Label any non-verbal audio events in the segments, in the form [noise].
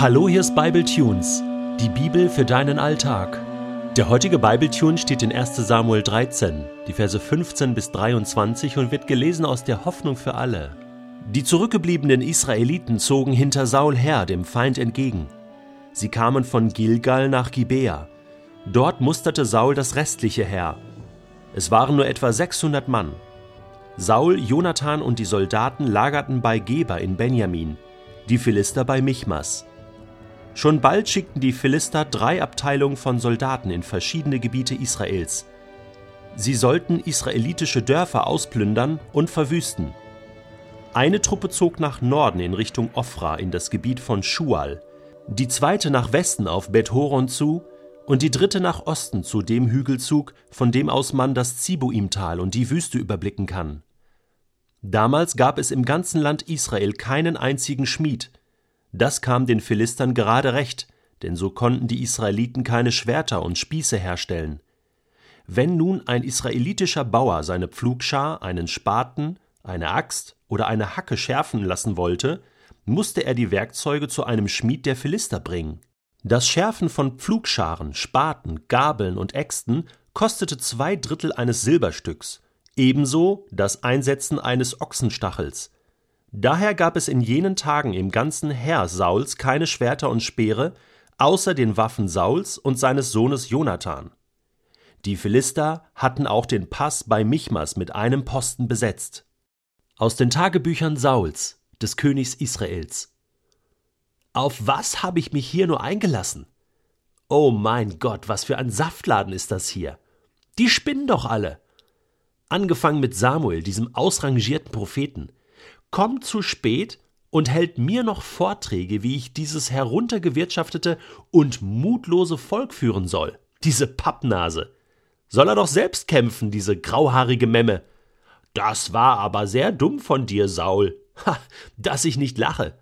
Hallo, hier ist Bible Tunes, die Bibel für deinen Alltag. Der heutige Bible Tune steht in 1. Samuel 13, die Verse 15 bis 23 und wird gelesen aus der Hoffnung für alle. Die zurückgebliebenen Israeliten zogen hinter Saul her, dem Feind entgegen. Sie kamen von Gilgal nach Gibea. Dort musterte Saul das restliche Heer. Es waren nur etwa 600 Mann. Saul, Jonathan und die Soldaten lagerten bei Geba in Benjamin, die Philister bei Michmas. Schon bald schickten die Philister drei Abteilungen von Soldaten in verschiedene Gebiete Israels. Sie sollten israelitische Dörfer ausplündern und verwüsten. Eine Truppe zog nach Norden in Richtung Ofra in das Gebiet von Schual, die zweite nach Westen auf Bet-Horon zu und die dritte nach Osten zu dem Hügelzug, von dem aus man das Zibuimtal und die Wüste überblicken kann. Damals gab es im ganzen Land Israel keinen einzigen Schmied, das kam den Philistern gerade recht, denn so konnten die Israeliten keine Schwerter und Spieße herstellen. Wenn nun ein israelitischer Bauer seine Pflugschar, einen Spaten, eine Axt oder eine Hacke schärfen lassen wollte, musste er die Werkzeuge zu einem Schmied der Philister bringen. Das Schärfen von Pflugscharen, Spaten, Gabeln und Äxten kostete zwei Drittel eines Silberstücks, ebenso das Einsetzen eines Ochsenstachels, Daher gab es in jenen Tagen im ganzen Heer Sauls keine Schwerter und Speere, außer den Waffen Sauls und seines Sohnes Jonathan. Die Philister hatten auch den Pass bei Michmas mit einem Posten besetzt. Aus den Tagebüchern Sauls, des Königs Israels. Auf was habe ich mich hier nur eingelassen? Oh mein Gott, was für ein Saftladen ist das hier. Die spinnen doch alle. Angefangen mit Samuel, diesem ausrangierten Propheten, kommt zu spät und hält mir noch Vorträge, wie ich dieses heruntergewirtschaftete und mutlose Volk führen soll. Diese Pappnase. Soll er doch selbst kämpfen, diese grauhaarige Memme. Das war aber sehr dumm von dir, Saul. Ha, dass ich nicht lache.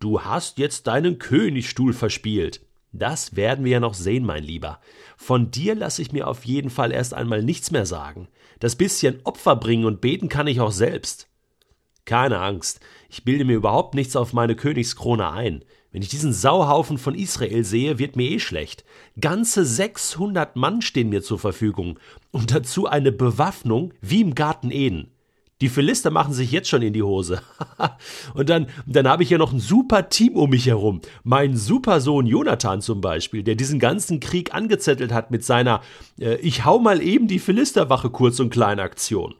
Du hast jetzt deinen Königsstuhl verspielt. Das werden wir ja noch sehen, mein Lieber. Von dir lasse ich mir auf jeden Fall erst einmal nichts mehr sagen. Das bisschen Opfer bringen und beten kann ich auch selbst. Keine Angst, ich bilde mir überhaupt nichts auf meine Königskrone ein. Wenn ich diesen Sauhaufen von Israel sehe, wird mir eh schlecht. Ganze 600 Mann stehen mir zur Verfügung und dazu eine Bewaffnung wie im Garten Eden. Die Philister machen sich jetzt schon in die Hose. [laughs] und dann, dann habe ich ja noch ein super Team um mich herum. Mein Supersohn Jonathan zum Beispiel, der diesen ganzen Krieg angezettelt hat mit seiner äh, Ich hau mal eben die Philisterwache kurz und klein Aktion.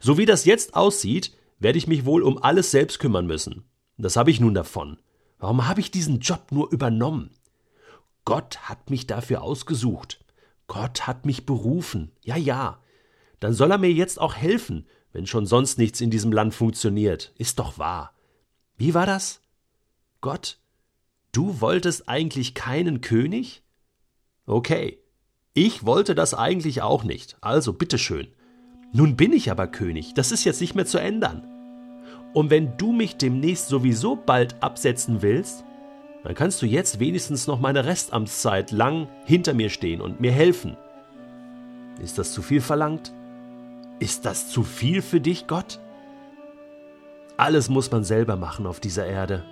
So wie das jetzt aussieht, werde ich mich wohl um alles selbst kümmern müssen. Das habe ich nun davon. Warum habe ich diesen Job nur übernommen? Gott hat mich dafür ausgesucht. Gott hat mich berufen. Ja, ja. Dann soll er mir jetzt auch helfen, wenn schon sonst nichts in diesem Land funktioniert. Ist doch wahr. Wie war das? Gott, du wolltest eigentlich keinen König? Okay. Ich wollte das eigentlich auch nicht. Also bitteschön. Nun bin ich aber König. Das ist jetzt nicht mehr zu ändern. Und wenn du mich demnächst sowieso bald absetzen willst, dann kannst du jetzt wenigstens noch meine Restamtszeit lang hinter mir stehen und mir helfen. Ist das zu viel verlangt? Ist das zu viel für dich, Gott? Alles muss man selber machen auf dieser Erde.